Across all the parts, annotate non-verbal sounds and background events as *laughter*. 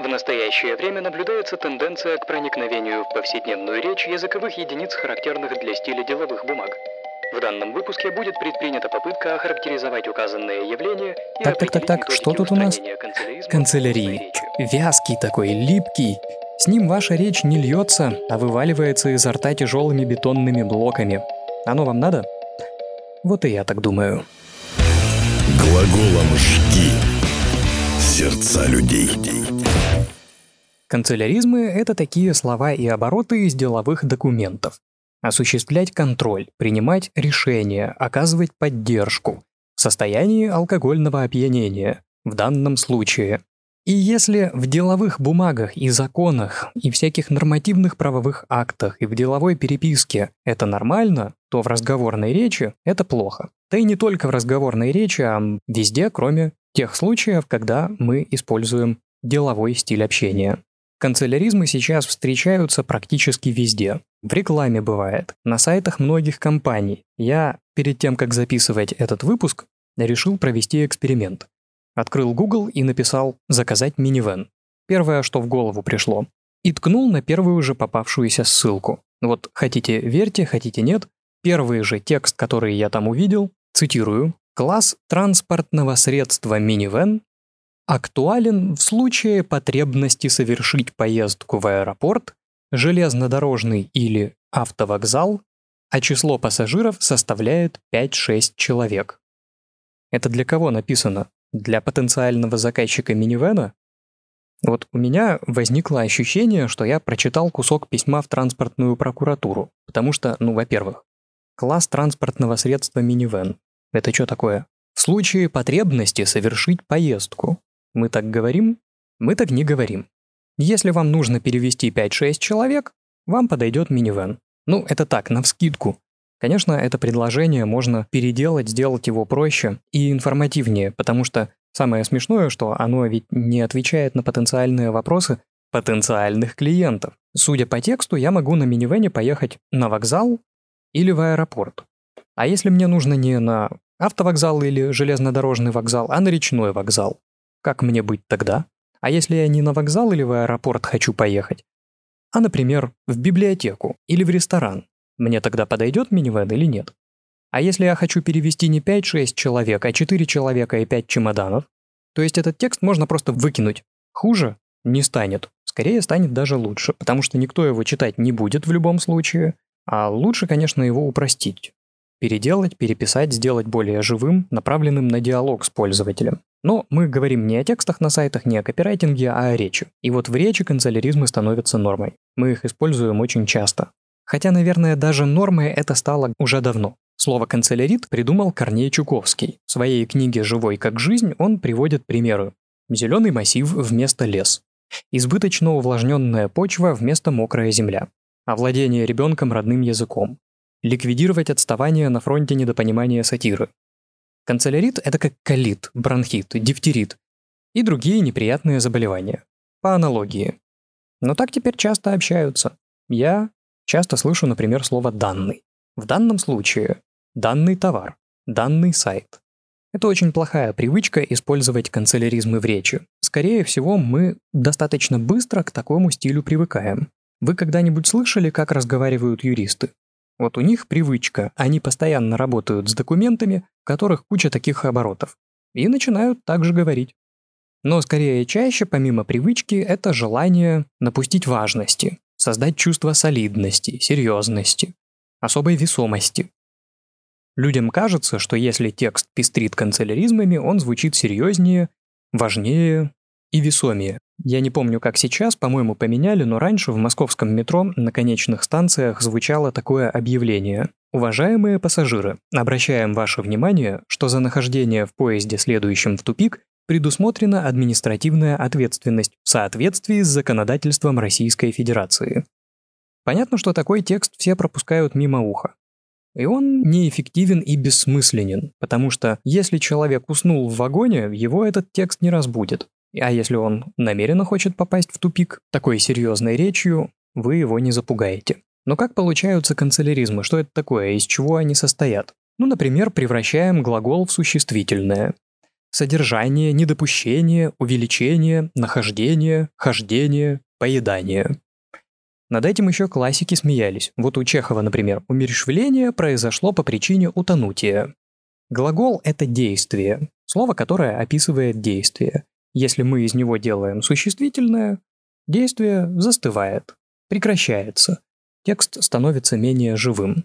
В настоящее время наблюдается тенденция к проникновению в повседневную речь языковых единиц, характерных для стиля деловых бумаг. В данном выпуске будет предпринята попытка охарактеризовать указанное явление и Так, так, так, так, что тут у нас? Канцелярии. Вязкий такой, липкий. С ним ваша речь не льется, а вываливается изо рта тяжелыми бетонными блоками. Оно вам надо? Вот и я так думаю. Глаголом «жги» сердца людей. Канцеляризмы – это такие слова и обороты из деловых документов. Осуществлять контроль, принимать решения, оказывать поддержку в состоянии алкогольного опьянения, в данном случае. И если в деловых бумагах и законах, и всяких нормативных правовых актах, и в деловой переписке это нормально, то в разговорной речи это плохо. Да и не только в разговорной речи, а везде, кроме тех случаев, когда мы используем деловой стиль общения. Канцеляризмы сейчас встречаются практически везде. В рекламе бывает, на сайтах многих компаний. Я, перед тем, как записывать этот выпуск, решил провести эксперимент. Открыл Google и написал «заказать минивэн». Первое, что в голову пришло. И ткнул на первую же попавшуюся ссылку. Вот хотите верьте, хотите нет. Первый же текст, который я там увидел, цитирую, «Класс транспортного средства минивэн актуален в случае потребности совершить поездку в аэропорт, железнодорожный или автовокзал, а число пассажиров составляет 5-6 человек. Это для кого написано? Для потенциального заказчика минивэна? Вот у меня возникло ощущение, что я прочитал кусок письма в транспортную прокуратуру, потому что, ну, во-первых, класс транспортного средства минивэн. Это что такое? В случае потребности совершить поездку. Мы так говорим? Мы так не говорим. Если вам нужно перевести 5-6 человек, вам подойдет минивэн. Ну, это так, навскидку. Конечно, это предложение можно переделать, сделать его проще и информативнее, потому что самое смешное, что оно ведь не отвечает на потенциальные вопросы потенциальных клиентов. Судя по тексту, я могу на минивэне поехать на вокзал или в аэропорт. А если мне нужно не на автовокзал или железнодорожный вокзал, а на речной вокзал? Как мне быть тогда? А если я не на вокзал или в аэропорт хочу поехать, а, например, в библиотеку или в ресторан, мне тогда подойдет минивэн или нет? А если я хочу перевести не 5-6 человек, а 4 человека и 5 чемоданов, то есть этот текст можно просто выкинуть. Хуже не станет. Скорее станет даже лучше, потому что никто его читать не будет в любом случае. А лучше, конечно, его упростить. Переделать, переписать, сделать более живым, направленным на диалог с пользователем. Но мы говорим не о текстах на сайтах, не о копирайтинге, а о речи. И вот в речи канцеляризмы становятся нормой. Мы их используем очень часто. Хотя, наверное, даже нормой это стало уже давно. Слово «канцелярит» придумал Корней Чуковский. В своей книге «Живой как жизнь» он приводит примеры. Зеленый массив вместо лес. Избыточно увлажненная почва вместо мокрая земля. Овладение ребенком родным языком. Ликвидировать отставание на фронте недопонимания сатиры. Канцелярит – это как колит, бронхит, дифтерит и другие неприятные заболевания. По аналогии. Но так теперь часто общаются. Я часто слышу, например, слово «данный». В данном случае данный товар, данный сайт. Это очень плохая привычка использовать канцеляризмы в речи. Скорее всего, мы достаточно быстро к такому стилю привыкаем. Вы когда-нибудь слышали, как разговаривают юристы? Вот у них привычка, они постоянно работают с документами, в которых куча таких оборотов, и начинают так же говорить. Но скорее чаще, помимо привычки, это желание напустить важности, создать чувство солидности, серьезности, особой весомости. Людям кажется, что если текст пестрит канцеляризмами, он звучит серьезнее, важнее и весомее. Я не помню, как сейчас, по-моему, поменяли, но раньше в московском метро на конечных станциях звучало такое объявление. Уважаемые пассажиры, обращаем ваше внимание, что за нахождение в поезде, следующем в тупик, предусмотрена административная ответственность в соответствии с законодательством Российской Федерации. Понятно, что такой текст все пропускают мимо уха. И он неэффективен и бессмысленен, потому что если человек уснул в вагоне, его этот текст не разбудит. А если он намеренно хочет попасть в тупик такой серьезной речью, вы его не запугаете. Но как получаются канцеляризмы? Что это такое? Из чего они состоят? Ну, например, превращаем глагол в существительное. содержание, недопущение, увеличение, нахождение, хождение, поедание. Над этим еще классики смеялись. Вот у Чехова, например, умерщвление произошло по причине утонутия. Глагол — это действие, слово, которое описывает действие. Если мы из него делаем существительное, действие застывает, прекращается. Текст становится менее живым.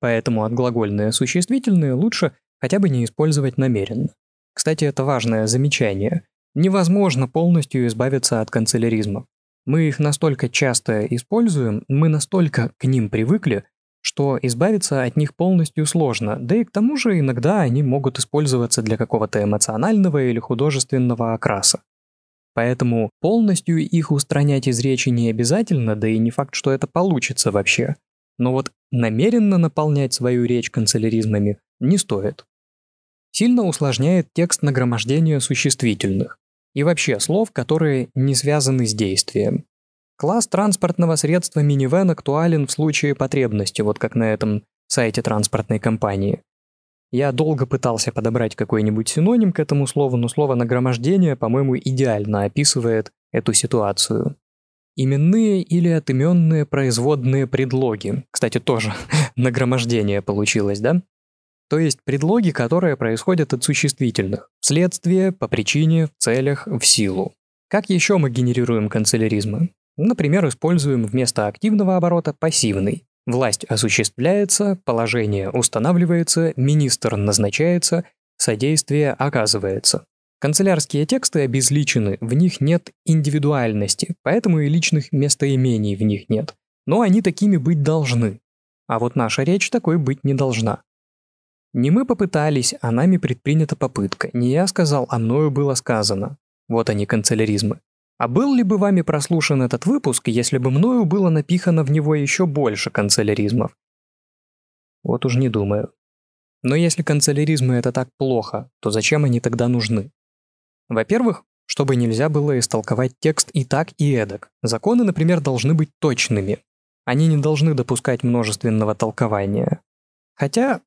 Поэтому отглагольные существительные лучше хотя бы не использовать намеренно. Кстати, это важное замечание. Невозможно полностью избавиться от канцеляризмов. Мы их настолько часто используем, мы настолько к ним привыкли, что избавиться от них полностью сложно, да и к тому же иногда они могут использоваться для какого-то эмоционального или художественного окраса. Поэтому полностью их устранять из речи не обязательно, да и не факт, что это получится вообще. Но вот намеренно наполнять свою речь канцеляризмами не стоит. Сильно усложняет текст нагромождения существительных и вообще слов, которые не связаны с действием. Класс транспортного средства минивэн актуален в случае потребности, вот как на этом сайте транспортной компании. Я долго пытался подобрать какой-нибудь синоним к этому слову, но слово «нагромождение», по-моему, идеально описывает эту ситуацию. Именные или отыменные производные предлоги. Кстати, тоже *laughs* нагромождение получилось, да? То есть предлоги, которые происходят от существительных. Вследствие, по причине, в целях, в силу. Как еще мы генерируем канцеляризмы? Например, используем вместо активного оборота пассивный. Власть осуществляется, положение устанавливается, министр назначается, содействие оказывается. Канцелярские тексты обезличены, в них нет индивидуальности, поэтому и личных местоимений в них нет. Но они такими быть должны. А вот наша речь такой быть не должна. Не мы попытались, а нами предпринята попытка. Не я сказал, а мною было сказано. Вот они, канцеляризмы. А был ли бы вами прослушан этот выпуск, если бы мною было напихано в него еще больше канцеляризмов? Вот уж не думаю. Но если канцеляризмы это так плохо, то зачем они тогда нужны? Во-первых, чтобы нельзя было истолковать текст и так, и эдак. Законы, например, должны быть точными. Они не должны допускать множественного толкования. Хотя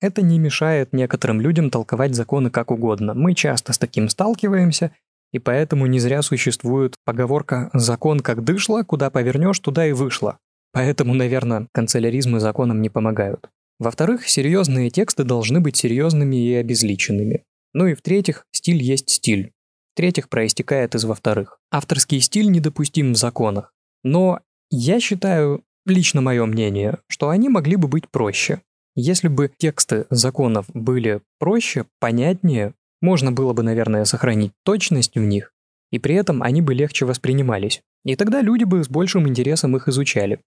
это не мешает некоторым людям толковать законы как угодно. Мы часто с таким сталкиваемся, и поэтому не зря существует поговорка «закон как дышло, куда повернешь, туда и вышло». Поэтому, наверное, канцеляризмы законам не помогают. Во-вторых, серьезные тексты должны быть серьезными и обезличенными. Ну и в-третьих, стиль есть стиль. В-третьих, проистекает из во-вторых. Авторский стиль недопустим в законах. Но я считаю, лично мое мнение, что они могли бы быть проще. Если бы тексты законов были проще, понятнее, можно было бы, наверное, сохранить точность в них, и при этом они бы легче воспринимались. И тогда люди бы с большим интересом их изучали.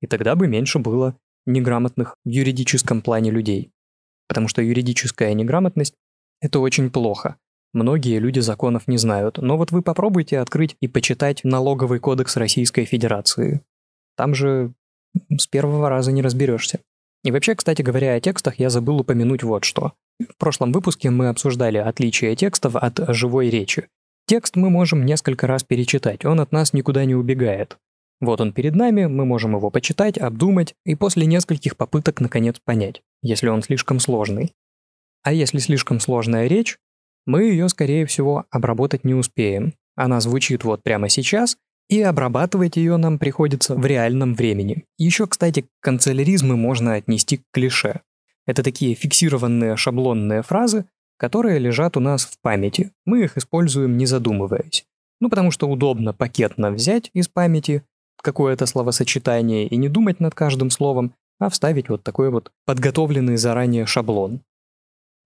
И тогда бы меньше было неграмотных в юридическом плане людей. Потому что юридическая неграмотность – это очень плохо. Многие люди законов не знают, но вот вы попробуйте открыть и почитать налоговый кодекс Российской Федерации. Там же с первого раза не разберешься. И вообще, кстати говоря, о текстах я забыл упомянуть вот что. В прошлом выпуске мы обсуждали отличия текстов от живой речи. Текст мы можем несколько раз перечитать, он от нас никуда не убегает. Вот он перед нами, мы можем его почитать, обдумать и после нескольких попыток наконец понять, если он слишком сложный. А если слишком сложная речь, мы ее, скорее всего, обработать не успеем. Она звучит вот прямо сейчас, и обрабатывать ее нам приходится в реальном времени. Еще, кстати, канцеляризмы можно отнести к клише. Это такие фиксированные шаблонные фразы, которые лежат у нас в памяти. Мы их используем не задумываясь. Ну, потому что удобно пакетно взять из памяти какое-то словосочетание и не думать над каждым словом, а вставить вот такой вот подготовленный заранее шаблон.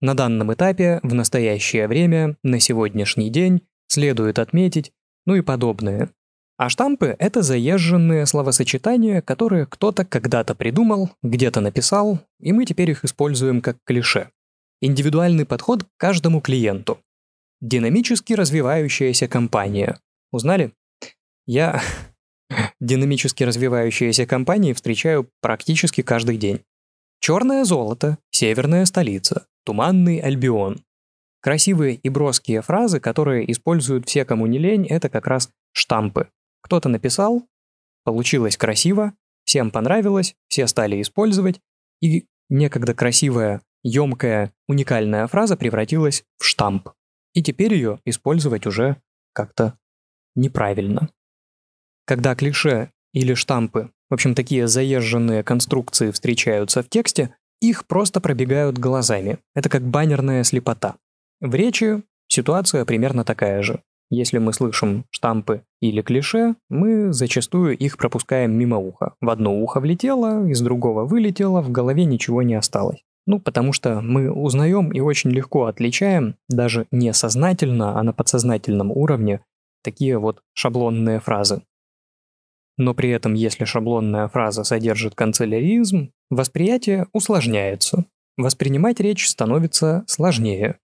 На данном этапе, в настоящее время, на сегодняшний день следует отметить, ну и подобное. А штампы — это заезженные словосочетания, которые кто-то когда-то придумал, где-то написал, и мы теперь их используем как клише. Индивидуальный подход к каждому клиенту. Динамически развивающаяся компания. Узнали? Я *laughs* динамически развивающиеся компании встречаю практически каждый день. Черное золото, северная столица, туманный Альбион. Красивые и броские фразы, которые используют все, кому не лень, это как раз штампы. Кто-то написал, получилось красиво, всем понравилось, все стали использовать, и некогда красивая, емкая, уникальная фраза превратилась в штамп. и теперь ее использовать уже как-то неправильно. Когда клише или штампы, в общем, такие заезженные конструкции встречаются в тексте, их просто пробегают глазами. Это как баннерная слепота. В речи ситуация примерно такая же. Если мы слышим штампы или клише, мы зачастую их пропускаем мимо уха. В одно ухо влетело, из другого вылетело, в голове ничего не осталось. Ну, потому что мы узнаем и очень легко отличаем, даже не сознательно, а на подсознательном уровне, такие вот шаблонные фразы. Но при этом, если шаблонная фраза содержит канцеляризм, восприятие усложняется. Воспринимать речь становится сложнее.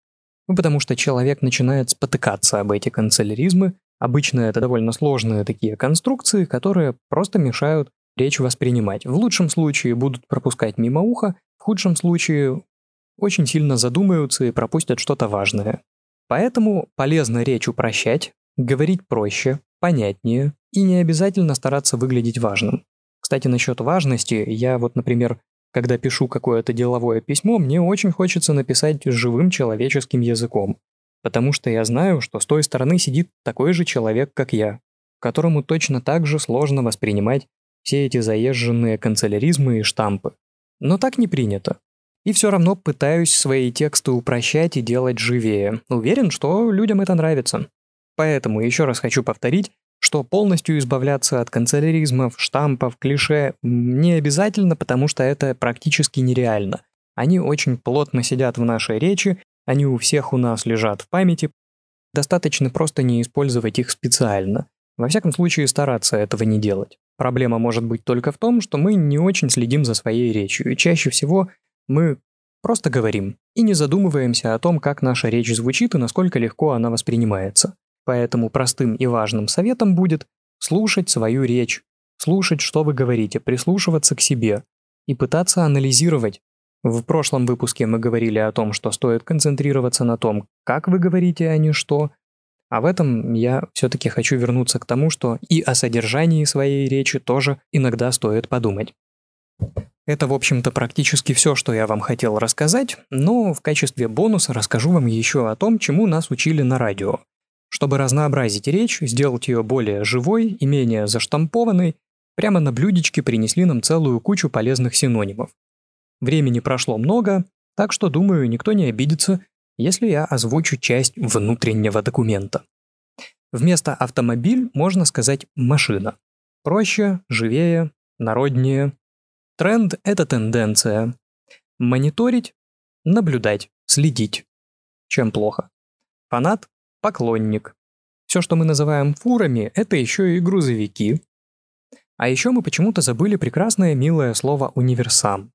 Ну, потому что человек начинает спотыкаться об эти канцеляризмы. Обычно это довольно сложные такие конструкции, которые просто мешают речь воспринимать. В лучшем случае будут пропускать мимо уха, в худшем случае очень сильно задумаются и пропустят что-то важное. Поэтому полезно речь упрощать, говорить проще, понятнее и не обязательно стараться выглядеть важным. Кстати, насчет важности, я вот, например, когда пишу какое-то деловое письмо, мне очень хочется написать живым человеческим языком, потому что я знаю, что с той стороны сидит такой же человек, как я, которому точно так же сложно воспринимать все эти заезженные канцеляризмы и штампы. Но так не принято. И все равно пытаюсь свои тексты упрощать и делать живее. Уверен, что людям это нравится. Поэтому еще раз хочу повторить, что полностью избавляться от канцеляризмов, штампов, клише не обязательно, потому что это практически нереально. Они очень плотно сидят в нашей речи, они у всех у нас лежат в памяти. Достаточно просто не использовать их специально. Во всяком случае, стараться этого не делать. Проблема может быть только в том, что мы не очень следим за своей речью, и чаще всего мы просто говорим и не задумываемся о том, как наша речь звучит и насколько легко она воспринимается. Поэтому простым и важным советом будет слушать свою речь, слушать, что вы говорите, прислушиваться к себе и пытаться анализировать. В прошлом выпуске мы говорили о том, что стоит концентрироваться на том, как вы говорите, а не что. А в этом я все-таки хочу вернуться к тому, что и о содержании своей речи тоже иногда стоит подумать. Это, в общем-то, практически все, что я вам хотел рассказать, но в качестве бонуса расскажу вам еще о том, чему нас учили на радио. Чтобы разнообразить речь, сделать ее более живой и менее заштампованной, прямо на блюдечке принесли нам целую кучу полезных синонимов. Времени прошло много, так что, думаю, никто не обидится, если я озвучу часть внутреннего документа. Вместо автомобиль можно сказать машина. Проще, живее, народнее. Тренд – это тенденция. Мониторить – наблюдать, следить. Чем плохо? Фанат поклонник. Все, что мы называем фурами, это еще и грузовики. А еще мы почему-то забыли прекрасное милое слово «универсам»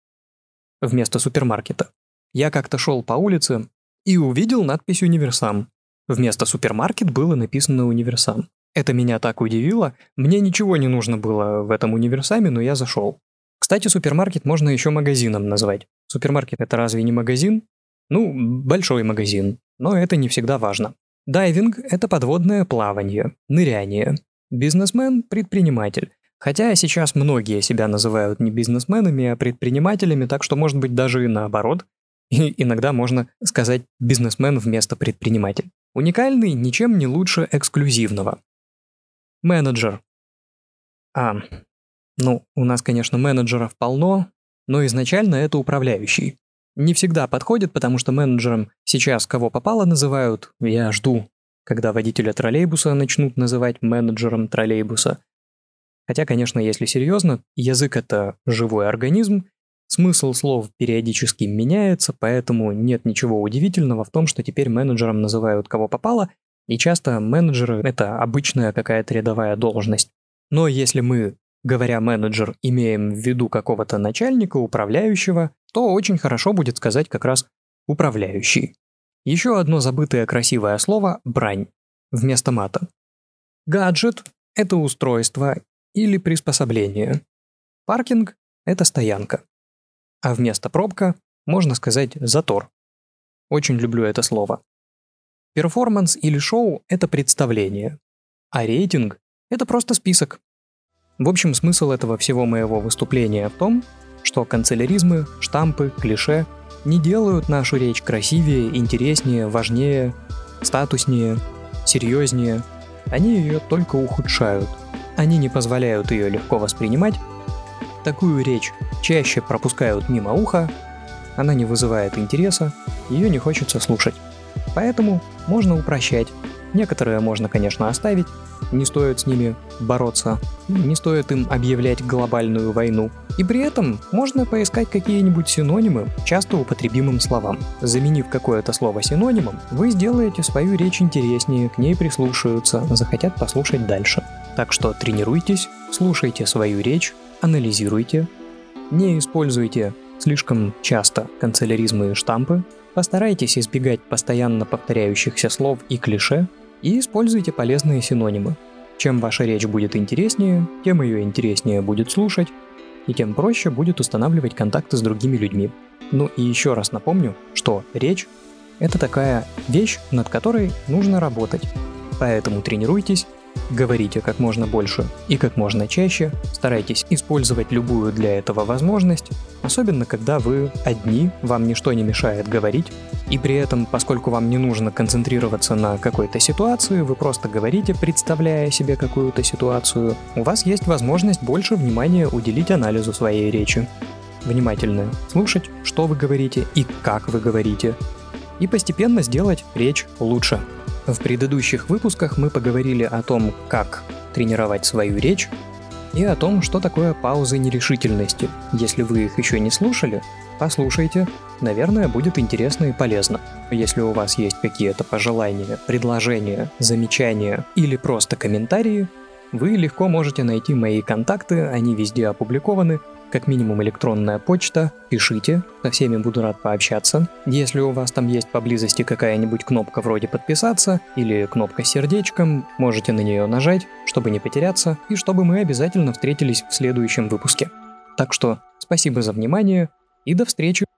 вместо супермаркета. Я как-то шел по улице и увидел надпись «Универсам». Вместо «супермаркет» было написано «Универсам». Это меня так удивило, мне ничего не нужно было в этом универсаме, но я зашел. Кстати, супермаркет можно еще магазином назвать. Супермаркет это разве не магазин? Ну, большой магазин, но это не всегда важно. Дайвинг – это подводное плавание, ныряние. Бизнесмен – предприниматель. Хотя сейчас многие себя называют не бизнесменами, а предпринимателями, так что может быть даже и наоборот. И иногда можно сказать бизнесмен вместо предприниматель. Уникальный ничем не лучше эксклюзивного. Менеджер. А, ну, у нас, конечно, менеджеров полно, но изначально это управляющий не всегда подходит, потому что менеджером сейчас кого попало называют. Я жду, когда водителя троллейбуса начнут называть менеджером троллейбуса. Хотя, конечно, если серьезно, язык — это живой организм, смысл слов периодически меняется, поэтому нет ничего удивительного в том, что теперь менеджером называют кого попало, и часто менеджеры — это обычная какая-то рядовая должность. Но если мы говоря менеджер, имеем в виду какого-то начальника, управляющего, то очень хорошо будет сказать как раз управляющий. Еще одно забытое красивое слово – брань, вместо мата. Гаджет – это устройство или приспособление. Паркинг – это стоянка. А вместо пробка можно сказать затор. Очень люблю это слово. Перформанс или шоу – это представление. А рейтинг – это просто список. В общем, смысл этого всего моего выступления в том, что канцеляризмы, штампы, клише не делают нашу речь красивее, интереснее, важнее. статуснее, серьезнее, они ее только ухудшают. Они не позволяют ее легко воспринимать. Такую речь чаще пропускают мимо уха, она не вызывает интереса, ее не хочется слушать. Поэтому можно упрощать. Некоторые можно, конечно, оставить, не стоит с ними бороться, не стоит им объявлять глобальную войну. И при этом можно поискать какие-нибудь синонимы часто употребимым словам. Заменив какое-то слово синонимом, вы сделаете свою речь интереснее, к ней прислушаются, захотят послушать дальше. Так что тренируйтесь, слушайте свою речь, анализируйте, не используйте слишком часто канцеляризмы и штампы, постарайтесь избегать постоянно повторяющихся слов и клише, и используйте полезные синонимы. Чем ваша речь будет интереснее, тем ее интереснее будет слушать, и тем проще будет устанавливать контакты с другими людьми. Ну и еще раз напомню, что речь — это такая вещь, над которой нужно работать. Поэтому тренируйтесь, Говорите как можно больше и как можно чаще, старайтесь использовать любую для этого возможность, особенно когда вы одни, вам ничто не мешает говорить, и при этом, поскольку вам не нужно концентрироваться на какой-то ситуации, вы просто говорите, представляя себе какую-то ситуацию, у вас есть возможность больше внимания уделить анализу своей речи. Внимательно слушать, что вы говорите и как вы говорите, и постепенно сделать речь лучше. В предыдущих выпусках мы поговорили о том, как тренировать свою речь, и о том, что такое паузы нерешительности. Если вы их еще не слушали, послушайте, наверное, будет интересно и полезно. Если у вас есть какие-то пожелания, предложения, замечания или просто комментарии, вы легко можете найти мои контакты, они везде опубликованы, как минимум электронная почта, пишите, со всеми буду рад пообщаться. Если у вас там есть поблизости какая-нибудь кнопка вроде подписаться или кнопка с сердечком, можете на нее нажать, чтобы не потеряться и чтобы мы обязательно встретились в следующем выпуске. Так что спасибо за внимание и до встречи!